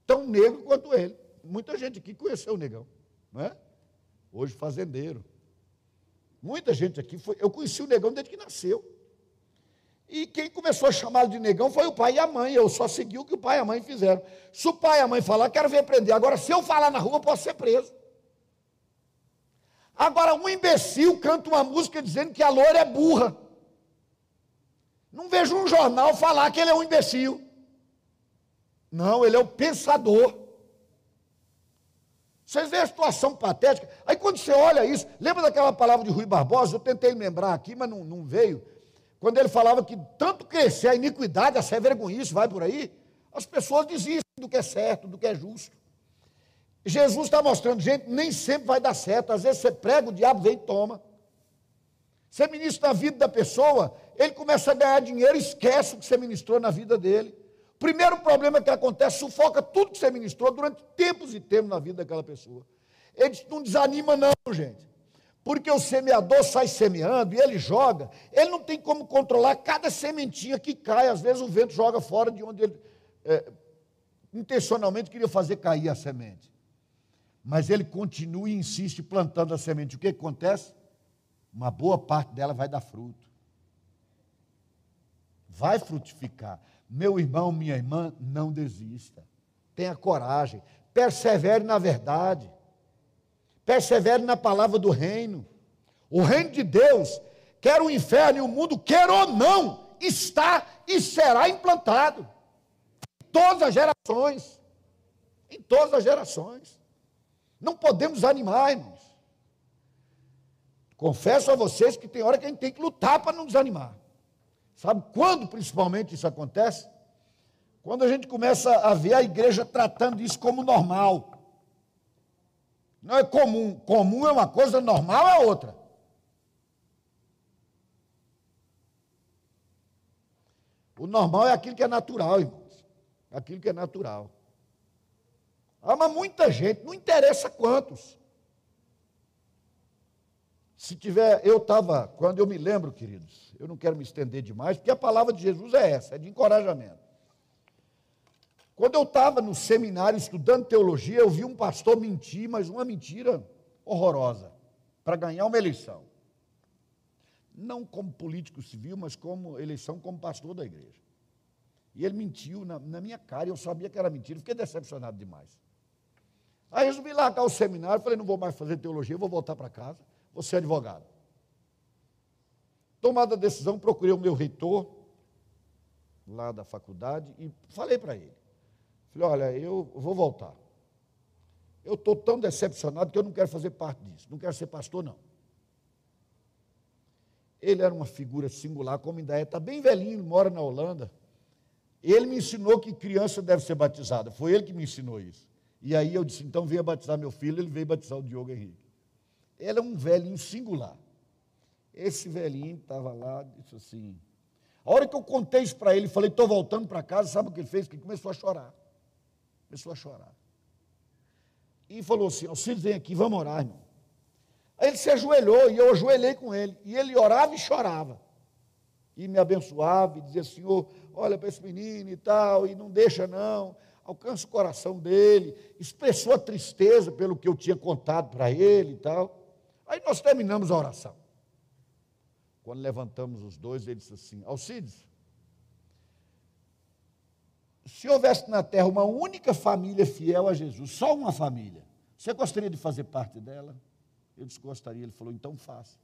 Tão negro quanto ele. Muita gente aqui conheceu o negão, não é? Hoje fazendeiro. Muita gente aqui foi. Eu conheci o negão desde que nasceu. E quem começou a chamá-lo de negão foi o pai e a mãe. Eu só segui o que o pai e a mãe fizeram. Se o pai e a mãe falar, quero ver prender. Agora, se eu falar na rua, posso ser preso. Agora, um imbecil canta uma música dizendo que a loura é burra. Não vejo um jornal falar que ele é um imbecil. Não, ele é o pensador. Vocês veem a situação patética. Aí quando você olha isso, lembra daquela palavra de Rui Barbosa? Eu tentei lembrar aqui, mas não, não veio. Quando ele falava que tanto crescer a iniquidade, a ser vergonhice, vai por aí, as pessoas desistem do que é certo, do que é justo. Jesus está mostrando, gente, nem sempre vai dar certo. Às vezes você prega, o diabo vem e toma. Você ministra na vida da pessoa, ele começa a ganhar dinheiro e esquece o que você ministrou na vida dele. Primeiro problema que acontece, sufoca tudo que você ministrou durante tempos e tempos na vida daquela pessoa. Ele não desanima, não, gente. Porque o semeador sai semeando e ele joga, ele não tem como controlar cada sementinha que cai. Às vezes o vento joga fora de onde ele é, intencionalmente queria fazer cair a semente. Mas ele continua e insiste plantando a semente. O que acontece? Uma boa parte dela vai dar fruto. Vai frutificar. Meu irmão, minha irmã, não desista. Tenha coragem. Persevere na verdade. Persevere na palavra do reino. O reino de Deus, quer o inferno e o mundo, quer ou não, está e será implantado. Em todas as gerações. Em todas as gerações. Não podemos animar, irmãos. Confesso a vocês que tem hora que a gente tem que lutar para não desanimar. Sabe quando principalmente isso acontece? Quando a gente começa a ver a igreja tratando isso como normal. Não é comum. Comum é uma coisa, normal é outra. O normal é aquilo que é natural, irmãos. Aquilo que é natural. Ama muita gente, não interessa quantos. Se tiver, eu estava, quando eu me lembro, queridos, eu não quero me estender demais, porque a palavra de Jesus é essa, é de encorajamento. Quando eu estava no seminário estudando teologia, eu vi um pastor mentir, mas uma mentira horrorosa, para ganhar uma eleição. Não como político civil, mas como eleição como pastor da igreja. E ele mentiu na, na minha cara, eu sabia que era mentira, fiquei decepcionado demais. Aí resolvi largar o seminário, falei, não vou mais fazer teologia, vou voltar para casa ou ser advogado. Tomada a decisão, procurei o meu reitor, lá da faculdade, e falei para ele. Falei, olha, eu vou voltar. Eu estou tão decepcionado que eu não quero fazer parte disso. Não quero ser pastor, não. Ele era uma figura singular, como ainda é, está bem velhinho, mora na Holanda. Ele me ensinou que criança deve ser batizada. Foi ele que me ensinou isso. E aí eu disse, então venha batizar meu filho. Ele veio batizar o Diogo Henrique. Ele é um velhinho singular. Esse velhinho estava lá, disse assim. A hora que eu contei isso para ele, falei, estou voltando para casa, sabe o que ele fez? Que ele começou a chorar. Começou a chorar. E falou assim: Alcides, vem aqui, vamos orar, irmão. Aí ele se ajoelhou e eu ajoelhei com ele. E ele orava e chorava. E me abençoava e dizia: Senhor, olha para esse menino e tal, e não deixa não, alcança o coração dele. Expressou a tristeza pelo que eu tinha contado para ele e tal. Aí nós terminamos a oração. Quando levantamos os dois, ele disse assim: Alcides, se houvesse na terra uma única família fiel a Jesus, só uma família, você gostaria de fazer parte dela? Eu disse: gostaria. Ele falou: então faça.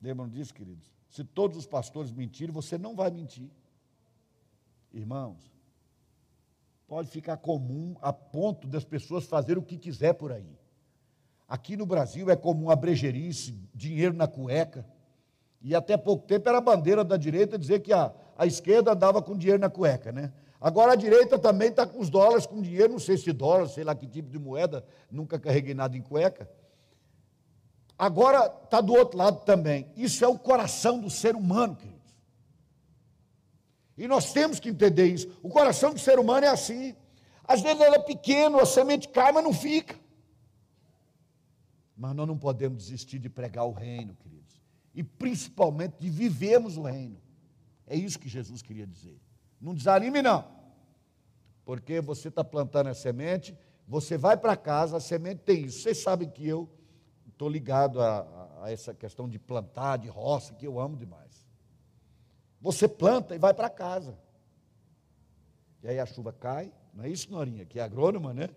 Lembram disso, queridos? Se todos os pastores mentirem, você não vai mentir. Irmãos, pode ficar comum a ponto das pessoas fazerem o que quiser por aí. Aqui no Brasil é comum a dinheiro na cueca. E até pouco tempo era a bandeira da direita dizer que a, a esquerda andava com dinheiro na cueca, né? Agora a direita também está com os dólares, com dinheiro, não sei se dólar, sei lá que tipo de moeda, nunca carreguei nada em cueca. Agora está do outro lado também. Isso é o coração do ser humano, queridos. E nós temos que entender isso. O coração do ser humano é assim. Às vezes ele é pequeno, a semente cai, mas não fica. Mas nós não podemos desistir de pregar o reino, queridos. E principalmente de vivermos o reino. É isso que Jesus queria dizer. Não desanime, não. Porque você está plantando a semente, você vai para casa, a semente tem isso. Vocês sabem que eu estou ligado a, a, essa questão de plantar, de roça, que eu amo demais. Você planta e vai para casa. E aí a chuva cai, não é isso, Norinha, que é agrônoma, né?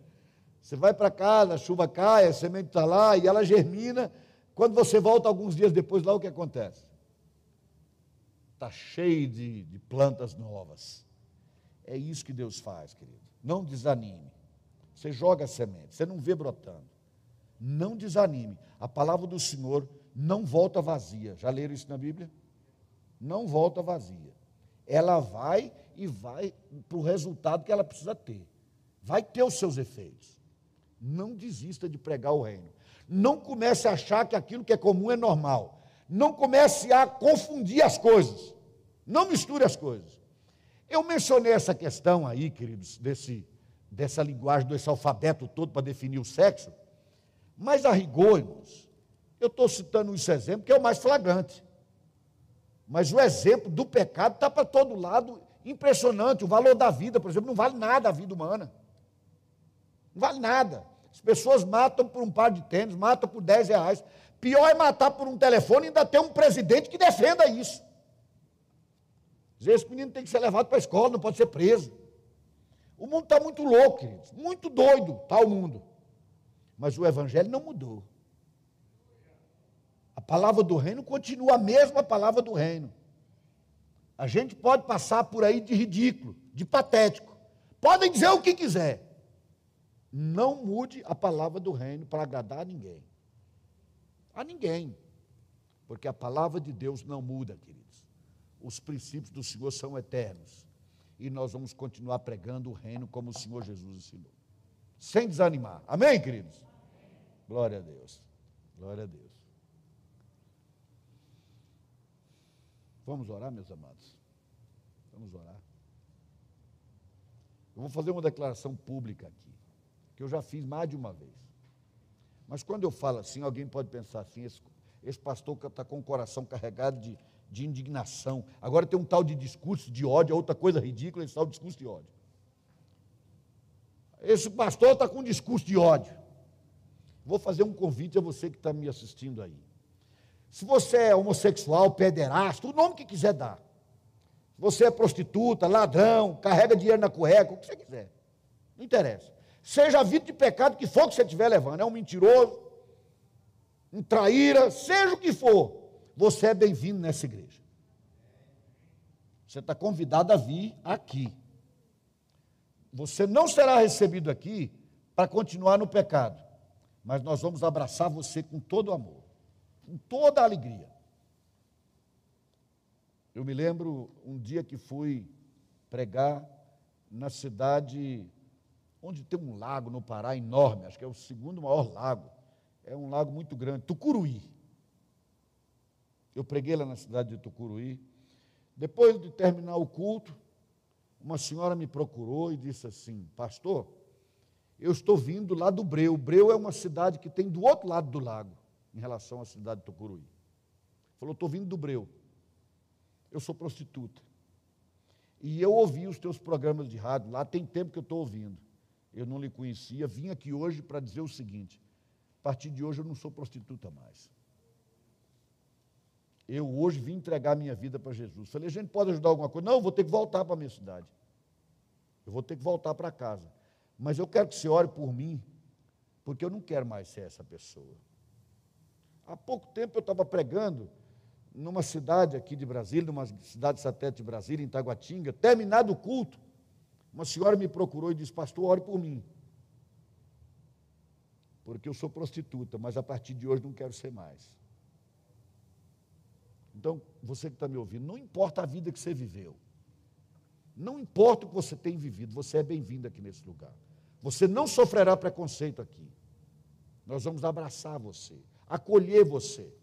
Você vai para casa, a chuva cai, a semente está lá e ela germina. Quando você volta alguns dias depois, lá o que acontece? Está cheio de, de plantas novas. É isso que Deus faz, querido. Não desanime. Você joga a semente, você não vê brotando. Não desanime. A palavra do Senhor não volta vazia. Já leram isso na Bíblia? Não volta vazia. Ela vai e vai para o resultado que ela precisa ter. Vai ter os seus efeitos. Não desista de pregar o reino. Não comece a achar que aquilo que é comum é normal. Não comece a confundir as coisas. Não misture as coisas. Eu mencionei essa questão aí, queridos, desse, dessa linguagem, desse alfabeto todo para definir o sexo, mas a rigor, irmãos, eu estou citando esse exemplo que é o mais flagrante. Mas o exemplo do pecado está para todo lado impressionante. O valor da vida, por exemplo, não vale nada a vida humana. Não vale nada. As pessoas matam por um par de tênis, matam por 10 reais. Pior é matar por um telefone e ainda ter um presidente que defenda isso. Dizer, esse menino tem que ser levado para a escola, não pode ser preso. O mundo está muito louco, queridos. Muito doido está o mundo. Mas o evangelho não mudou. A palavra do reino continua a mesma palavra do reino. A gente pode passar por aí de ridículo, de patético. Podem dizer o que quiser. Não mude a palavra do reino para agradar a ninguém. A ninguém. Porque a palavra de Deus não muda, queridos. Os princípios do Senhor são eternos. E nós vamos continuar pregando o reino como o Senhor Jesus ensinou. Sem desanimar. Amém, queridos? Glória a Deus. Glória a Deus. Vamos orar, meus amados? Vamos orar. Eu vou fazer uma declaração pública aqui, que eu já fiz mais de uma vez. Mas quando eu falo assim, alguém pode pensar assim: esse, esse pastor está com o coração carregado de, de indignação. Agora tem um tal de discurso de ódio, é outra coisa ridícula, esse tal discurso de ódio. Esse pastor está com um discurso de ódio. Vou fazer um convite a você que está me assistindo aí. Se você é homossexual, pederasta, o nome que quiser dar. Se você é prostituta, ladrão, carrega dinheiro na cueca, o que você quiser. Não interessa. Seja vítima de pecado que for que você estiver levando. É um mentiroso, um traíra, seja o que for. Você é bem-vindo nessa igreja. Você está convidado a vir aqui. Você não será recebido aqui para continuar no pecado mas nós vamos abraçar você com todo o amor, com toda a alegria. Eu me lembro um dia que fui pregar na cidade onde tem um lago no Pará enorme, acho que é o segundo maior lago. É um lago muito grande, Tucuruí. Eu preguei lá na cidade de Tucuruí. Depois de terminar o culto, uma senhora me procurou e disse assim: Pastor, eu estou vindo lá do Breu. Breu é uma cidade que tem do outro lado do lago, em relação à cidade de Tucuruí. Falou: Estou vindo do Breu. Eu sou prostituta. E eu ouvi os teus programas de rádio lá, tem tempo que eu estou ouvindo. Eu não lhe conhecia, vim aqui hoje para dizer o seguinte: a partir de hoje eu não sou prostituta mais. Eu hoje vim entregar minha vida para Jesus. Falei, gente pode ajudar alguma coisa? Não, eu vou ter que voltar para a minha cidade. Eu vou ter que voltar para casa. Mas eu quero que você ore por mim, porque eu não quero mais ser essa pessoa. Há pouco tempo eu estava pregando numa cidade aqui de Brasília, numa cidade satélite de Brasília, em Taguatinga, terminado o culto, uma senhora me procurou e disse, pastor, ore por mim. Porque eu sou prostituta, mas a partir de hoje não quero ser mais. Então, você que está me ouvindo, não importa a vida que você viveu, não importa o que você tem vivido, você é bem-vindo aqui nesse lugar. Você não sofrerá preconceito aqui. Nós vamos abraçar você, acolher você.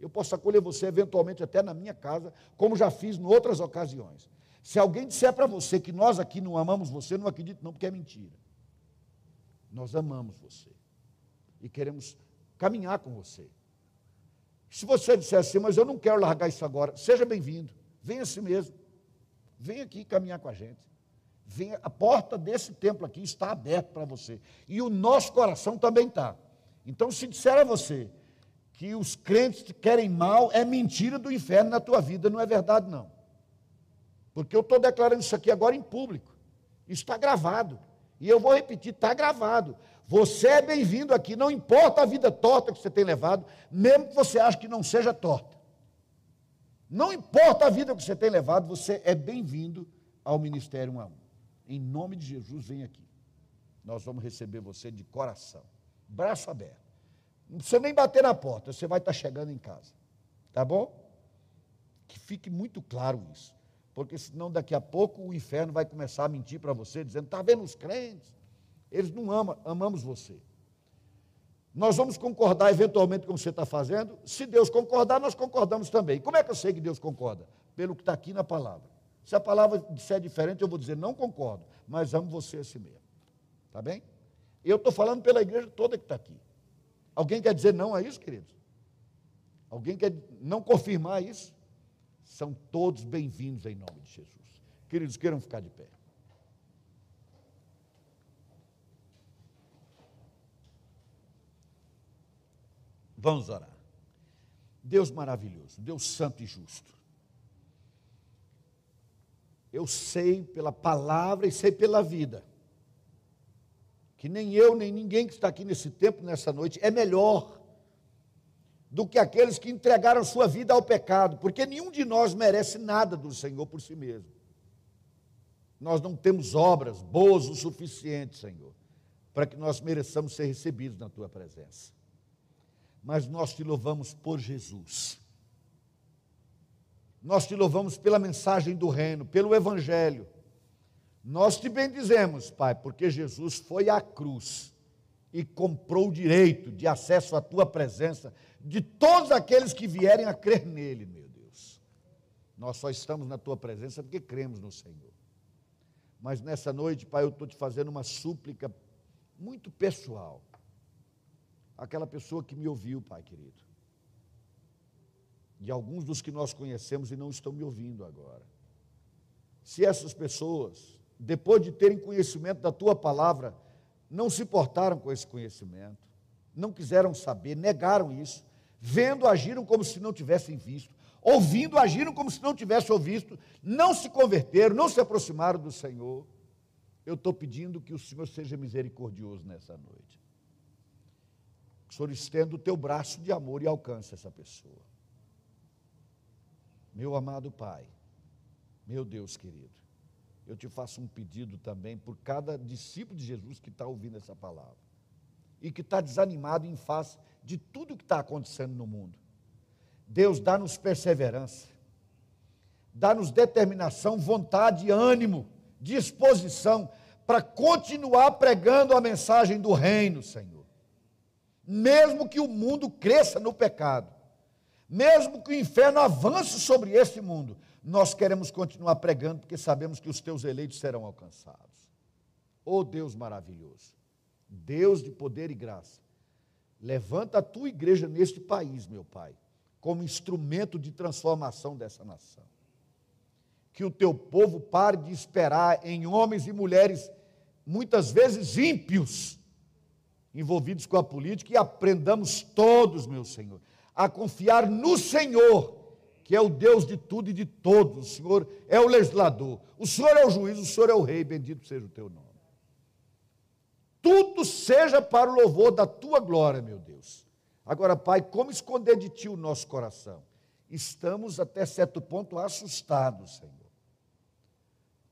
Eu posso acolher você eventualmente até na minha casa, como já fiz em outras ocasiões. Se alguém disser para você que nós aqui não amamos você, não acredito não, porque é mentira. Nós amamos você e queremos caminhar com você. Se você disser assim, mas eu não quero largar isso agora, seja bem-vindo, venha assim mesmo. Venha aqui caminhar com a gente. Venha, a porta desse templo aqui está aberta para você. E o nosso coração também está. Então, se disser a você que os crentes te querem mal, é mentira do inferno na tua vida, não é verdade, não. Porque eu estou declarando isso aqui agora em público. Isso está gravado. E eu vou repetir, está gravado. Você é bem-vindo aqui, não importa a vida torta que você tem levado, mesmo que você ache que não seja torta. Não importa a vida que você tem levado, você é bem-vindo ao Ministério 1 a 1. Em nome de Jesus, vem aqui. Nós vamos receber você de coração, braço aberto. Não precisa nem bater na porta, você vai estar chegando em casa. Tá bom? Que fique muito claro isso. Porque senão daqui a pouco o inferno vai começar a mentir para você, dizendo: está vendo os crentes? Eles não amam, amamos você. Nós vamos concordar eventualmente com o que você está fazendo. Se Deus concordar, nós concordamos também. Como é que eu sei que Deus concorda? Pelo que está aqui na palavra. Se a palavra disser diferente, eu vou dizer, não concordo, mas amo você assim mesmo. Está bem? Eu estou falando pela igreja toda que está aqui. Alguém quer dizer não a isso, queridos? Alguém quer não confirmar isso? São todos bem-vindos em nome de Jesus. Queridos, queiram ficar de pé. Vamos orar. Deus maravilhoso, Deus santo e justo. Eu sei pela palavra e sei pela vida que nem eu, nem ninguém que está aqui nesse tempo, nessa noite, é melhor do que aqueles que entregaram sua vida ao pecado, porque nenhum de nós merece nada do Senhor por si mesmo. Nós não temos obras boas o suficiente, Senhor, para que nós mereçamos ser recebidos na tua presença mas nós te louvamos por Jesus. Nós te louvamos pela mensagem do reino, pelo evangelho. Nós te bendizemos, Pai, porque Jesus foi à cruz e comprou o direito de acesso à tua presença de todos aqueles que vierem a crer nele, meu Deus. Nós só estamos na tua presença porque cremos no Senhor. Mas nessa noite, Pai, eu estou te fazendo uma súplica muito pessoal aquela pessoa que me ouviu, Pai querido. E alguns dos que nós conhecemos e não estão me ouvindo agora. Se essas pessoas, depois de terem conhecimento da tua palavra, não se portaram com esse conhecimento, não quiseram saber, negaram isso, vendo, agiram como se não tivessem visto, ouvindo, agiram como se não tivessem ouvido, não se converteram, não se aproximaram do Senhor. Eu estou pedindo que o Senhor seja misericordioso nessa noite. O Senhor estenda o teu braço de amor e alcance essa pessoa. Meu amado Pai, meu Deus querido, eu te faço um pedido também por cada discípulo de Jesus que está ouvindo essa palavra e que está desanimado em face de tudo que está acontecendo no mundo. Deus, dá-nos perseverança, dá-nos determinação, vontade, ânimo, disposição para continuar pregando a mensagem do reino, Senhor. Mesmo que o mundo cresça no pecado, mesmo que o inferno avance sobre este mundo, nós queremos continuar pregando porque sabemos que os teus eleitos serão alcançados. Oh Deus maravilhoso, Deus de poder e graça, levanta a tua igreja neste país, meu Pai, como instrumento de transformação dessa nação. Que o teu povo pare de esperar em homens e mulheres, muitas vezes ímpios, envolvidos com a política, e aprendamos todos, meu Senhor, a confiar no Senhor, que é o Deus de tudo e de todos. O Senhor é o legislador, o Senhor é o juiz, o Senhor é o rei, bendito seja o teu nome. Tudo seja para o louvor da tua glória, meu Deus. Agora, Pai, como esconder de ti o nosso coração? Estamos até certo ponto assustados, Senhor.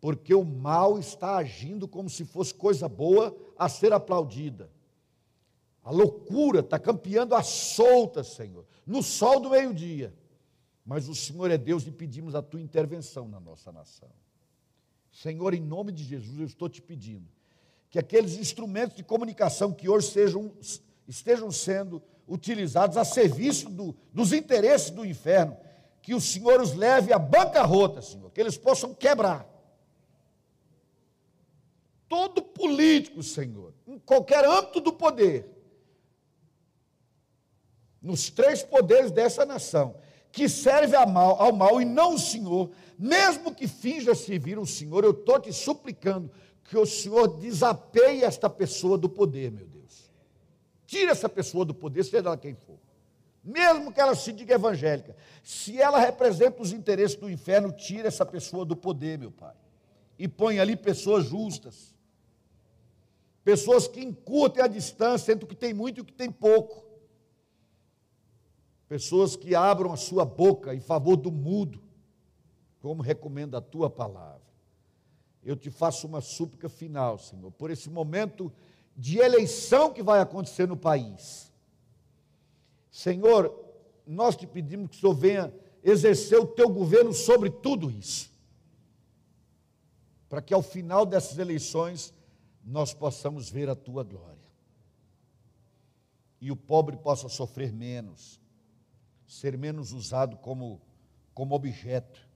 Porque o mal está agindo como se fosse coisa boa a ser aplaudida. A loucura está campeando a solta, Senhor, no sol do meio-dia. Mas o Senhor é Deus e pedimos a tua intervenção na nossa nação. Senhor, em nome de Jesus, eu estou te pedindo que aqueles instrumentos de comunicação que hoje sejam, estejam sendo utilizados a serviço do, dos interesses do inferno, que o Senhor os leve à bancarrota, Senhor, que eles possam quebrar. Todo político, Senhor, em qualquer âmbito do poder, nos três poderes dessa nação, que serve ao mal, ao mal e não o Senhor, mesmo que finja servir o Senhor, eu estou te suplicando que o Senhor desapeie esta pessoa do poder, meu Deus. Tire essa pessoa do poder, seja ela quem for. Mesmo que ela se diga evangélica, se ela representa os interesses do inferno, tire essa pessoa do poder, meu Pai. E põe ali pessoas justas. Pessoas que encurtem a distância entre o que tem muito e o que tem pouco. Pessoas que abram a sua boca em favor do mudo, como recomenda a tua palavra eu te faço uma súplica final, Senhor, por esse momento de eleição que vai acontecer no país. Senhor, nós te pedimos que o Senhor venha exercer o teu governo sobre tudo isso, para que ao final dessas eleições nós possamos ver a tua glória e o pobre possa sofrer menos, ser menos usado como, como objeto,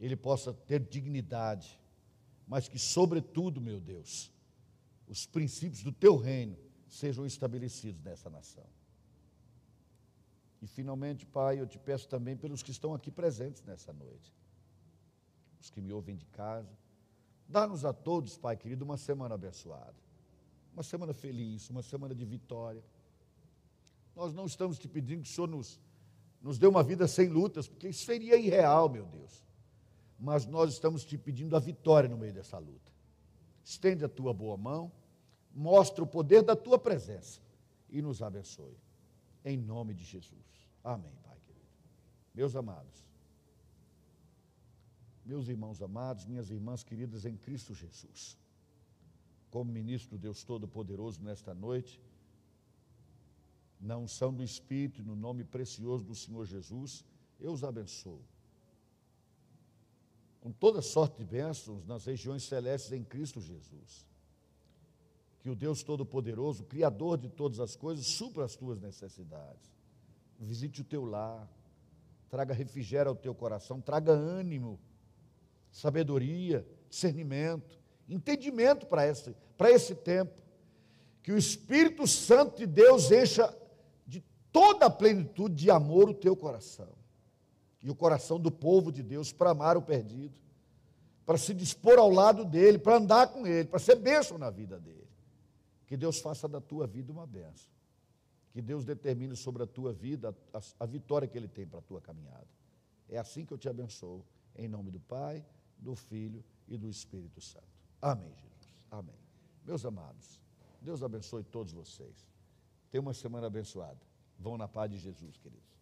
ele possa ter dignidade mas que, sobretudo, meu Deus, os princípios do teu reino sejam estabelecidos nessa nação. E, finalmente, Pai, eu te peço também pelos que estão aqui presentes nessa noite, os que me ouvem de casa. Dá-nos a todos, Pai querido, uma semana abençoada, uma semana feliz, uma semana de vitória. Nós não estamos te pedindo que o Senhor nos, nos dê uma vida sem lutas, porque isso seria irreal, meu Deus mas nós estamos te pedindo a vitória no meio dessa luta. Estende a tua boa mão, mostra o poder da tua presença e nos abençoe. Em nome de Jesus. Amém, Pai querido. Meus amados, meus irmãos amados, minhas irmãs queridas em Cristo Jesus, como ministro do Deus Todo-Poderoso nesta noite, na unção do Espírito, no nome precioso do Senhor Jesus, eu os abençoo com toda sorte de bênçãos nas regiões celestes em Cristo Jesus. Que o Deus Todo-Poderoso, Criador de todas as coisas, supra as tuas necessidades. Visite o teu lar, traga refrigério ao teu coração, traga ânimo, sabedoria, discernimento, entendimento para esse, para esse tempo. Que o Espírito Santo de Deus encha de toda a plenitude de amor o teu coração e o coração do povo de Deus para amar o perdido, para se dispor ao lado dele, para andar com ele, para ser bênção na vida dele. Que Deus faça da tua vida uma bênção. Que Deus determine sobre a tua vida a, a, vitória que Ele tem para a tua caminhada. É assim que eu te abençoo, em nome do Pai, do Filho e do Espírito Santo. Amém, Jesus. Amém. Meus amados, Deus abençoe todos vocês. Tenha uma semana abençoada. Vão na paz de Jesus, queridos.